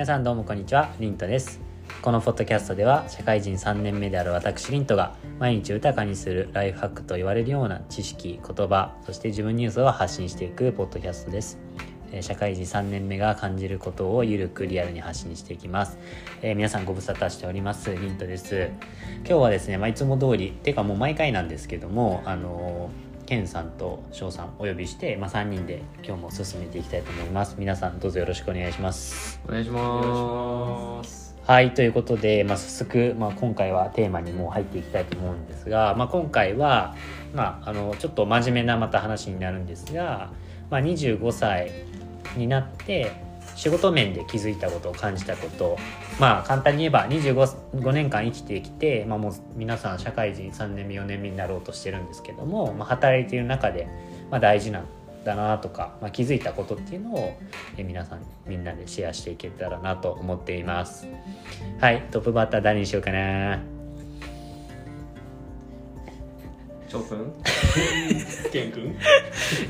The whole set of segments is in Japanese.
皆さんどうもこんにちはリントです。このポッドキャストでは社会人3年目である私リントが毎日豊かにするライフハックと言われるような知識言葉そして自分ニュースを発信していくポッドキャストです。え社会人3年目が感じることをゆるくリアルに発信していきます、えー皆さんご無沙汰しておりますリントです。今日はですね、まあ、いつも通りてかもう毎回なんですけどもあのーケンさんと翔さんお呼びして、まあ、3人で今日も進めていきたいと思います。皆さんどうぞよろしくお願いします。お願いします。はいということで、まあ、早速、まあ、今回はテーマにもう入っていきたいと思うんですが、まあ、今回は、まあ、あのちょっと真面目なまた話になるんですが、まあ、25歳になって仕事面で気づいたこと感じたことまあ簡単に言えば 25, 5年間生きてきて、まあ、もう皆さん社会人3年目4年目になろうとしてるんですけども、まあ、働いている中で、まあ、大事なんだなとか、まあ、気づいたことっていうのをえ皆さんみんなでシェアしていけたらなと思っています。はいトップバッター誰にしようかな？翔くんケンくん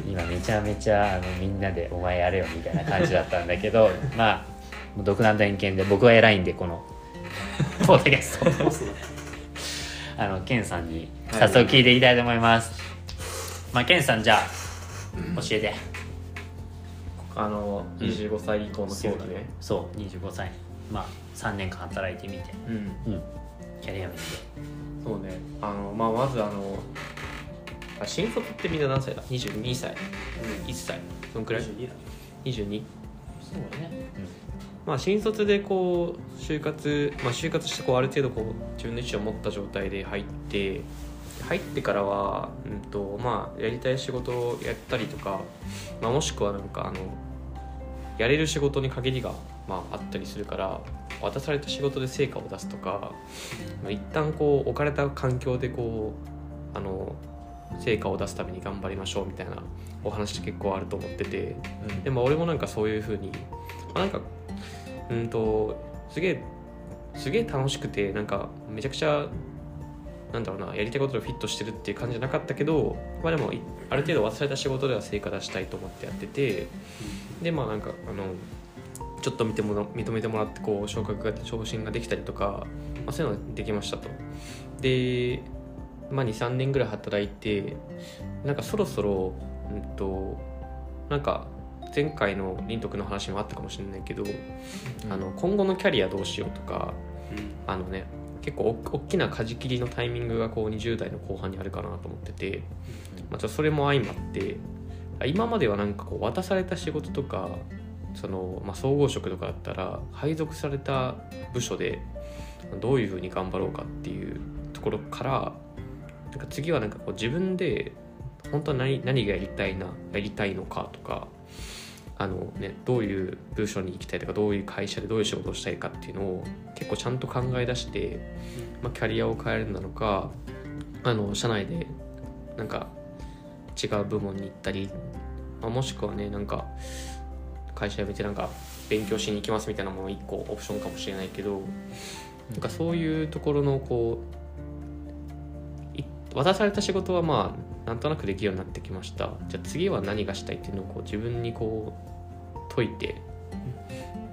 今めちゃめちゃあのみんなで「お前やれよ」みたいな感じだったんだけどまあ独断と偏見で僕は偉いんでこの ポッドキャスト。あのケンさんに早速聞いていきたいと思います、まあケンさんじゃあ教えて。あのうん25歳以降のケンだね。そう25歳。まあ3年間働いてみて。うん。うん。キャリア面でそうね。あのまあまずあのあ新卒ってみんな何歳だ？22歳。1歳。そのくらい？22そうだね。まあ新卒でこう就活まあ就活してこうある程度こう自分の意思を持った状態で入って入ってからは、うんとまあ、やりたい仕事をやったりとか、まあ、もしくはなんかあのやれる仕事に限りが、まあ、あったりするから渡された仕事で成果を出すとか、まあ、一旦こう置かれた環境でこうあの成果を出すために頑張りましょうみたいなお話って結構あると思っててうんでも俺もなんかそういうふうに、まあ、なんかうんとすげえすげえ楽しくてなんかめちゃくちゃなんだろうなやりたいこととフィットしてるっていう感じじゃなかったけど、まあ、でもいある程度渡された仕事では成果出したいと思ってやっててでまあなんかあのちょっと見てもら認めてもらってこう昇格が昇進ができたりとか、まあ、そういうのができましたと。で、まあ、23年ぐらい働いてなんかそろそろ、うんとなんか前回の林徳の話もあったかもしれないけど、あの今後のキャリアどうしようとかあのね結構お大きな舵切りのタイミングがこう20代の後半にあるかなと思ってて、まあ、それも相まって今まではなんかこう渡された仕事とかその、まあ、総合職とかだったら配属された部署でどういうふうに頑張ろうかっていうところからなんか次はなんかこう自分で本当は何何がやりたいなやりたいのかとかあの、ね、どういう部署に行きたいとかどういう会社でどういう仕事をしたいかっていうのを結構ちゃんと考え出して、まあ、キャリアを変えるなのかあの社内でなんか違う部門に行ったり、まあ、もしくはねなんか会社辞めてなんか勉強しに行きますみたいなのも一個オプションかもしれないけどなんかそういうところのこうい渡された仕事はまあなんとなくできるようになってきました。じゃあ次は何がしたいっていうのをこう自分にこう解いて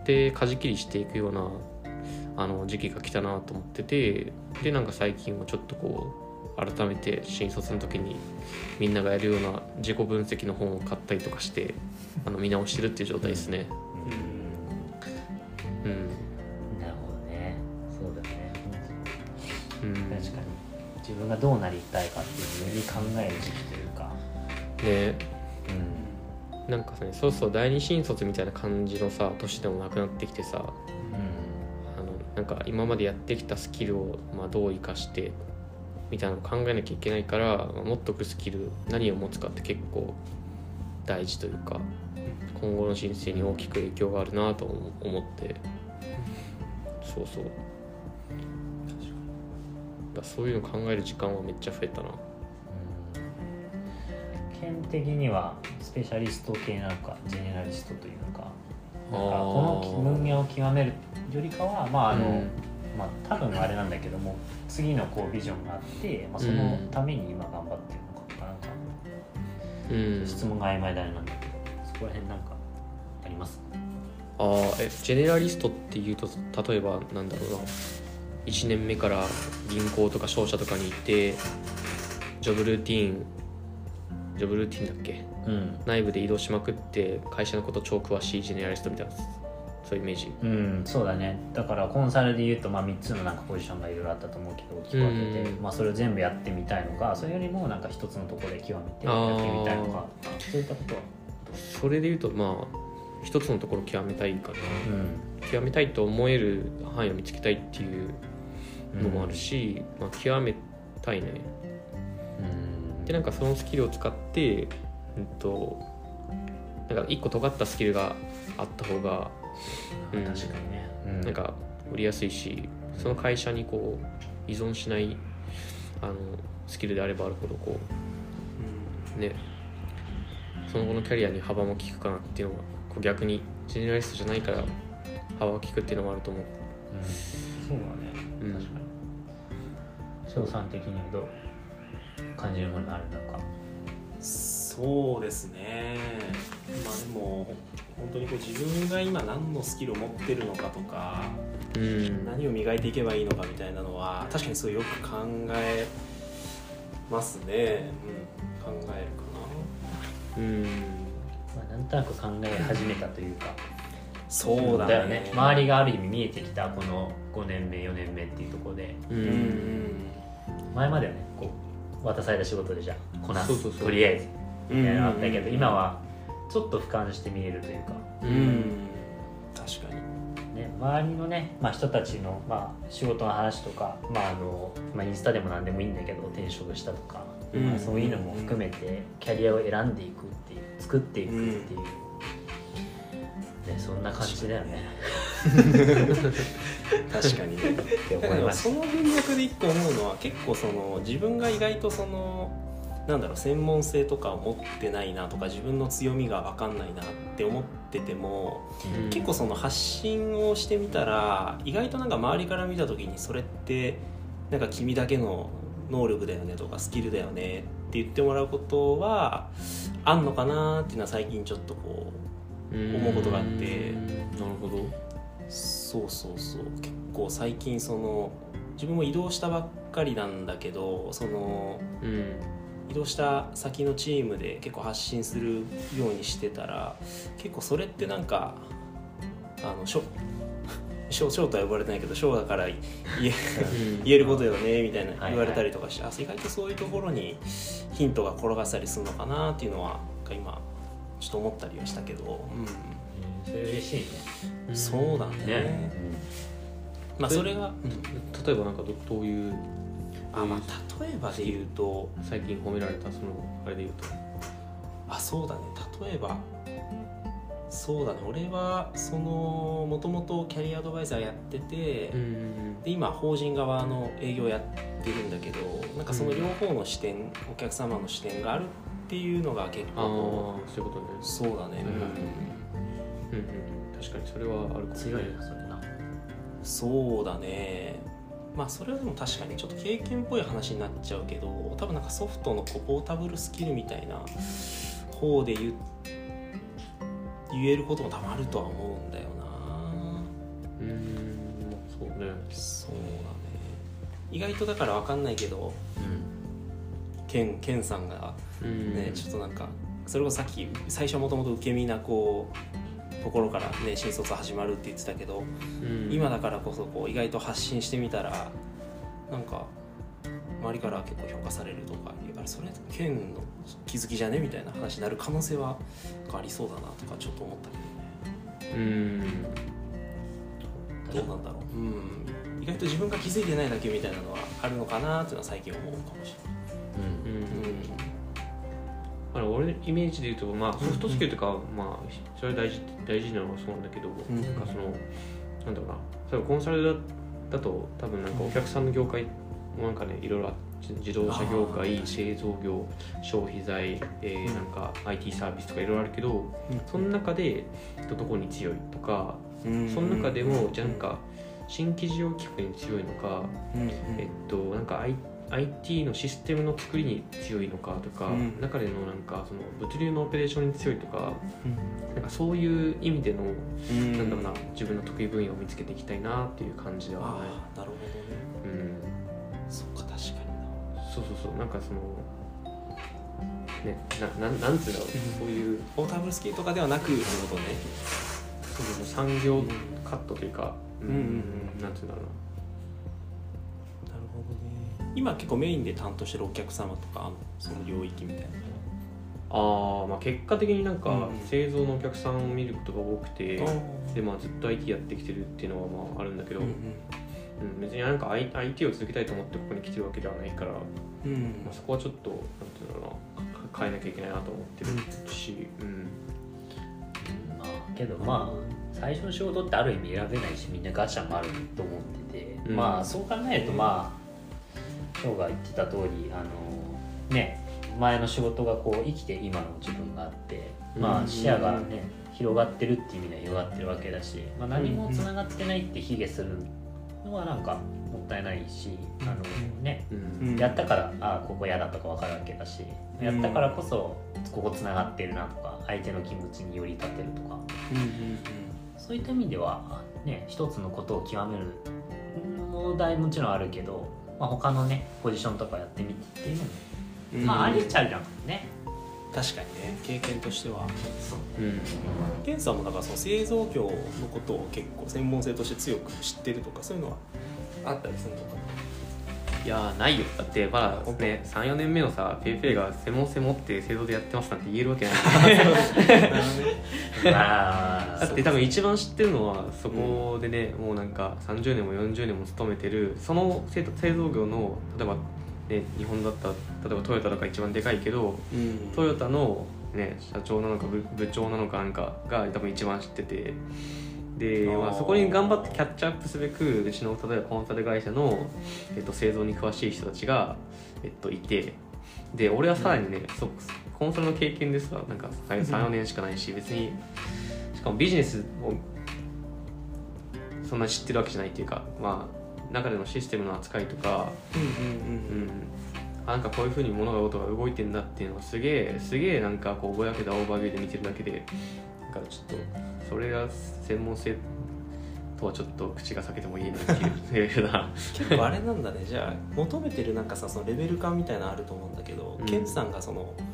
で舵切りしていくようなあの時期が来たなと思っててでなんか最近はちょっとこう改めて新卒の時にみんながやるような自己分析の本を買ったりとかしてあの見直してるっていう状態ですね。うん、なる分がどうなりたいかっていうのをより考える時期というか。ね。うん。なんかねそうそう第二新卒みたいな感じのさ年でもなくなってきてさあのなんか今までやってきたスキルを、まあ、どう生かしてみたいなのを考えなきゃいけないから、まあ持っとくスキル何を持つかって結構大事というか今後の人生に大きく影響があるなと思思って。そうそうだそういうの考える時間はめっちゃ増えたな。県的にはスペシャリスト系なのかジェネラリストというのかなんかこの分野を極めるよりかはまああの、うん。まあ多分あれなんだけども次のこうビジョンがあって、まあ、そのために今頑張ってるのかとかなんかうん。質問が曖昧だなんだけどそこら辺なんかあります？あーえジェネラリストっていうと例えばなんだろうな1年目から銀行とか商社とかに行ってジョブルーティーンジョブルーティーンだっけ？うん。内部で移動しまくって会社のこと超詳しいジェネラリストみたいなそういうイメージ。うん、そうだね。だからコンサルで言うと、まあ、3つのなんかポジションがいろいろあったと思うけど大きく分けて、うんまあ、それを全部やってみたいのかそれよりもなんか一つのところで極めてやってみたいのかそういったことはそれで言うとまあ一つのところ極めたいかな。うん。極めたいと思える範囲を見つけたいっていうのもあるし、まあ、極めたいね。うん。でなんかそのスキルを使って、うんと、なんか一個尖ったスキルがあった方が、うん確かにね、うん。なんか売りやすいしその会社にこう依存しないあのスキルであればあるほどこうねその後のキャリアに幅も利くかなっていうのがこう逆にジェネラリストじゃないから幅が利くっていうのもあると思う。うん。そうだね。うん。確かに翔さん的にはどう感じるものがあるのか。そうですね。まあでも本当にこう自分が今何のスキルを持ってるのかとかうん。何を磨いていけばいいのかみたいなのは確かにすごいよく考えますね、うん、考えるかうん。まあ、なんとなく考え始めたというか。なそうだね。よね。周りがある意味見えてきたこの5年目4年目っていうところで。ううんん前まではねこう渡された仕事でじゃあこなすとりあえずうんみたいなのあったけど、今はちょっと俯瞰して見れるというか、うん、うん、確かに。ね、周りのね、まあ、人たちの、まあ、仕事の話とか、まああのまあ、インスタでも何でもいいんだけど転職したとか、うん。まあ、そういうのも含めてキャリアを選んでいくっていう作っていくっていう、ね、そんな感じだよね確かにね。ってその文脈で一個思うのは結構その自分が意外とそのなんだろう専門性とかを持ってないなとか自分の強みが分かんないなって思っててもうん。結構その発信をしてみたら意外となんか周りから見た時にそれってなんか君だけの能力だよねとかスキルだよねって言ってもらうことはあんのかなっていうのは最近ちょっとこ思うことがあって。なるほど。うそうそうそう。結構最近その自分も移動したばっかりなんだけどそのうん。移動した先のチームで結構発信するようにしてたら結構それってなんかあのショショショーとは呼ばれてないけどショーだから言え言えることよねみたいなはい言われたりとかして、あ意外とそういうところにヒントが転がったりするのかなっていうのは今ちょっと思ったりはしたけど、た、それ嬉しいね。うん、そうだね。ね、まあそれが、例えばなんかどどういうあまあ例えばで言うと最近褒められたそのあれで言うと。あそうだね。例えばそうだね。俺はそのもともとキャリアアドバイザーやってて、ん。で今法人側の営業やってるんだけどなんかその両方の視点、お客様の視点があるっていうのが結構そういうことね。そうだね、うんうん確かにそれはあるかもね。強いなそれな。そうだね。まあそれはでも確かにちょっと経験っぽい話になっちゃうけど多分なんかソフトのこうポータブルスキルみたいな方で言う言えることも多分あるとは思うんだよな。うんそうね。そうだね。意外とだから分かんないけどケンケンさんがうん。ね、ちょっとなんかそれこそさっき最初もともと受け身なこうところからね新卒始まるって言ってたけど、うん。今だからこそこう意外と発信してみたらなんか周りから結構評価されるとかあれそれ県の気づきじゃねみたいな話になる可能性はありそうだなとかちょっと思ったけどね。うん。どうなんだろう、うん、意外と自分が気づいてないだけみたいなのはあるのかなっていうのは最近思うかもしうんうんれない、あの俺のイメージで言うと、まあ、ソフトスキルとかは、まあ、それは大事大事なのはそうなんだけど、んなんかそのなんだろうな。例えばコンサルだだと多分なんかお客さんの業界もなんかねいろいろあって自動車業界製造業消費財、えーなんか IT サービスとかいろいろあるけど、その中でどこに強いとか、うんその中でもじゃあなんか新規事業企画に強いのか、えっとなんか I IT のシステムの作りに強いのかとか、うん。中でのなんかその物流のオペレーションに強いとかなんかそういう意味での、うん。なんだろうな自分の得意分野を見つけていきたいなっていう感じではね、なるほどね。うん、そっか確かにそうそうそう。なんかそのねなななんつうんだろう、そういうなポータブルスキーとかではなくってことねそう。産業カットというか、うんうんうん。なんつうんだろうな今結構メインで担当してるお客様とかあのその領域みたいな。あー、まあ結果的になんかうんうん。製造のお客さんを見ることが多くて、あでまあ、ずっと IT やってきてるっていうのはまああるんだけど、うんうん。別になんか I- IT を続けたいと思ってここに来てるわけではないから、まうんうん。あ、そこはちょっとなんていうんだろうなか変えなきゃいけないなと思ってるし、うん。まあけどまあ最初の仕事ってある意味選べないしみんなガチャもあると思ってて、うん。まあそう考えるとまあ翔が言ってた通りあのね前の仕事がこう生きて今の自分があってまうん。あ視野がね広がってるっていう意味では広がってるわけだし、まあ、何もつながってないって卑下するのはなんかもったいないしあのねやったからあここ嫌だとか分かるわけだしやったからこそここつながってるなとか相手の気持ちに寄り立てるとか。そういった意味ではね一つのことを極める問題もちろんあるけど、まあ、他のねポジションとかやってみてっていうのも、うん。まあありっちゃありだもんね。確かにね経験としては。そう。うん。ケンさんもだからその製造業のことを結構専門性として強く知ってるとかそういうのはあったりするのかいやーないよ。だってまだね34年目のさペイペイが専門性持って製造でやってますなんて言えるわけない。まあ だって多分一番知ってるのはそこでね、もうなんか30年も40年も勤めてるその製製造業の例えば、ね、日本だったら例えばトヨタとか一番でかいけどうん。トヨタの、ね、社長なのか部部長なのかなんかが多分一番知ってて。で、まあ、そこに頑張ってキャッチアップすべくうちの例えばコンサル会社の、えっと、製造に詳しい人たちが、えっと、いて。で俺はさらにね、そコンサルの経験ですらなんか34年しかないし別にしかもビジネスをそんな知ってるわけじゃないっていうかまあ中でのシステムの扱いとかうんうんううん。ん、あなんかこういうふうに物事が動いてんだっていうのをすげえすげえなんかこうぼやけたオーバービューで見てるだけでなんかちょっとそれが専門性とはちょっと口が裂けても言えないっていうレベルだ。な結構あれなんだね。じゃあ求めてるなんかさそのレベル感みたいなのあると思うんだけど、うん。ケンさんがそのうん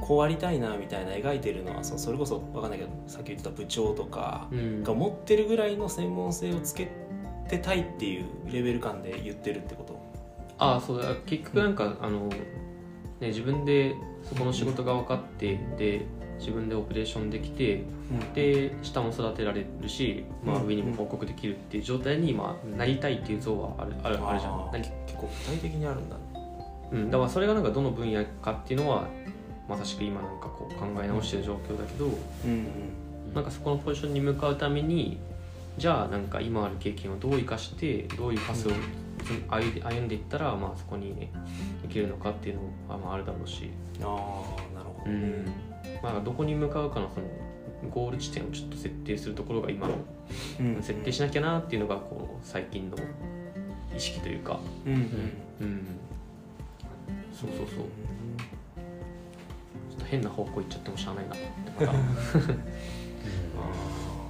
こうありたいなみたいな描いてるのはそのそれこそわかんないけどさっき言ってた部長とかうん。が持ってるぐらいの専門性をつけてたいっていうレベル感で言ってるってこと？ああそうだ。結局なんか、あのね自分でそこの仕事が分かってで自分でオペレーションできてで下も育てられるし、まあ、うん。上にも報告できるっていう状態に、まあ、なりたいっていう像はあるあるあるじゃん。結構具体的にあるんだねうん、だからそれがなんかどの分野かっていうのはまさしく今なんかこう考え直してる状況だけど、うんなんかそこのポジションに向かうためにじゃあなんか今ある経験をどう生かしてどういうパスを歩んでいったら、まあ、そこにね行けるのかっていうのはまああるだろうし、ああなるほどね。うん。まあ、どこに向かうかのそのゴール地点をちょっと設定するところが今のうん。設定しなきゃなっていうのがこう最近の意識というか、うんうん。うん、そうそうそう。ちょっと変な方向行っちゃってもしゃあないなってまた、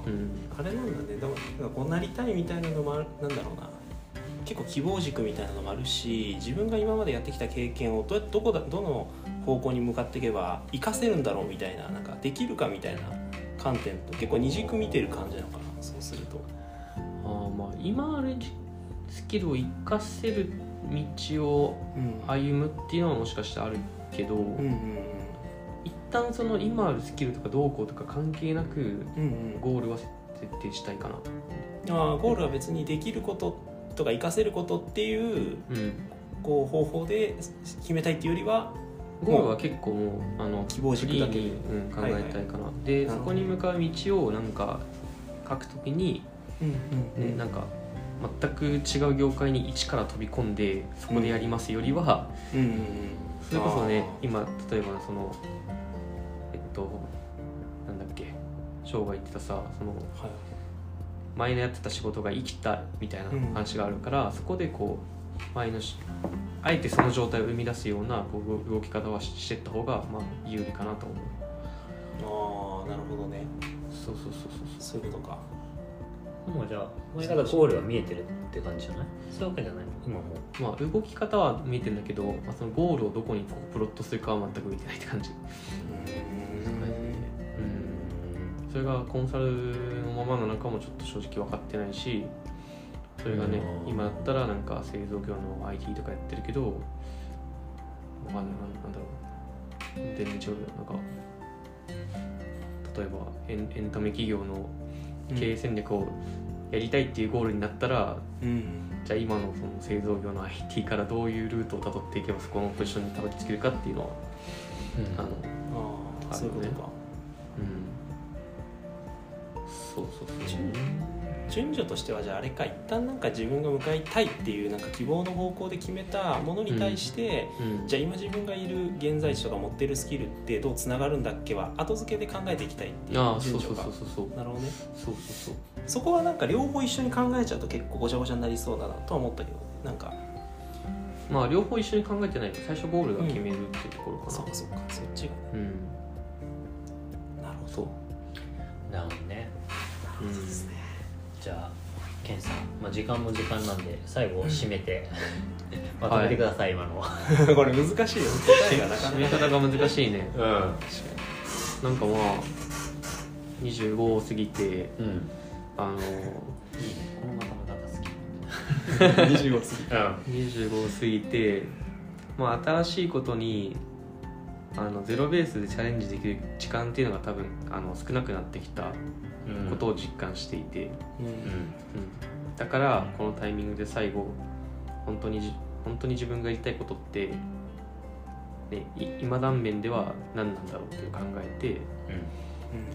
うん、あれなんだね。でもなんかこうなりたいみたいなのもあるなんだろうな。結構希望軸みたいなのもあるし自分が今までやってきた経験をどどこだどの方向に向かっていけば活かせるんだろうみたいななんかできるかみたいな観点と結構二軸見てる感じなのかな。そうすると。あーまあ今あるスキルを生かせる道をうん歩むっていうのはもしかしたらあるけど、うんうん一旦その今あるスキルとかどうこうとか関係なくうんうん。ゴールは設定したいかな。あーゴールは別にできることとか活かせることっていううん。こう方法で決めたいっていうよりはゴールは結構もうあの希望軸だけに、うん、考えたいかな、でなるほどそこに向かう道をなんか書くときに、うん。ねなんか全く違う業界に一から飛び込んでそこでやりますよりは、うん。うんうんそれこそねあ今例えばそのえっとなんだっけ翔が言ってたさそのーはい。前のやってた仕事が生きたみたいな話があるから、そこでこう前のしあえてその状態を生み出すようなこう動き方はししてった方がまあ有利かなと思う。ああなるほどね。そうそうそうそう。そういうことかもうじゃあ前からゴールは見えてるって感じじゃない？そういうわけじゃない。今もう。まあ動き方は見えてるんだけど、まあ、そのゴールをどこにこうプロットするかは全く見てないって感じ。うん。それがコンサルのままの中もちょっと正直分かってないしそれがねうん。今だったらなんか製造業の IT とかやってるけどわかんない。なんなんだろう。全然違うなんか例えばエンエンタメ企業の経営戦略をやりたいっていうゴールになったら、うん。じゃあ今のその製造業の IT からどういうルートをたどっていけばそこのポジションにたどり着けるかっていうのはあのああそういうことか。うん。そうそうそう順順序としてはじゃああれか一旦なんか自分が向かいたいっていうなんか希望の方向で決めたものに対して、うん。じゃあ今自分がいる現在地とか持ってるスキルってどうつながるんだっけは後付けで考えていきたいっていう順序か。そうそうそうそうなるほどね。そうそうそう。そこはなんか両方一緒に考えちゃうと結構ごちゃごちゃになりそうだなとは思ったけどなんか。まあ両方一緒に考えてないと最初ゴールが決めるっていうところかな。そうかそうかそっちがね。うん。なるほど。そう。なるほどね。うんじゃあケンさん、まあ、時間も時間なんで最後締めて、まとめてください、今の。は これ難しいよ。答えがなか締めなか方が難しいね。うん。なんかまあ25を過ぎてうん。あのいいね。このまとめ方好き。25過ぎ25を過ぎて まあ新しいことにあのゼロベースでチャレンジできる時間っていうのが多分あの少なくなってきたうんことを実感していて、うん。うん。うん、だからこのタイミングで最後本当にじ本当に自分がやりたいことって、ね、い今断面では何なんだろうっていう考えて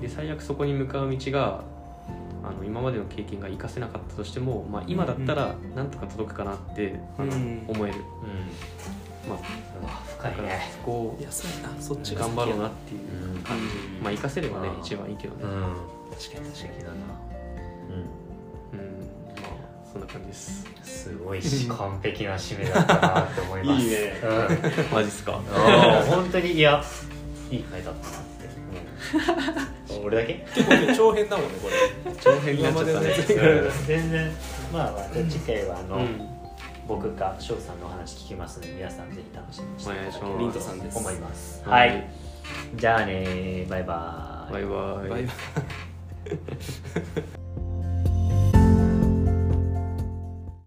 で最悪そこに向かう道があの今までの経験が活かせなかったとしても、まあ、今だったらなんとか届くかなって、あのうん。思える、うんまあ、深いね。そこをそっちが頑張ろうなっっていううん。感じ、まあ活かせればね一番いいけどね。うん。確かに素確か敵だなうん。まあそんな感じです。うんすごいし 完璧な締めだったなって思います。いいね。うん。マジっすか？本当にいやいい回だったなって、うん、俺だけ？に結構ね長編だもんねこれ。長編になっちゃったね。全然。まあまた次回はあの、うん僕か翔さんのお話聞きますので皆さんぜひ楽しみにしていただければお願いします。リントさんです思います。ははい。い、じゃあねバイバイ。バイバイ。バイバイ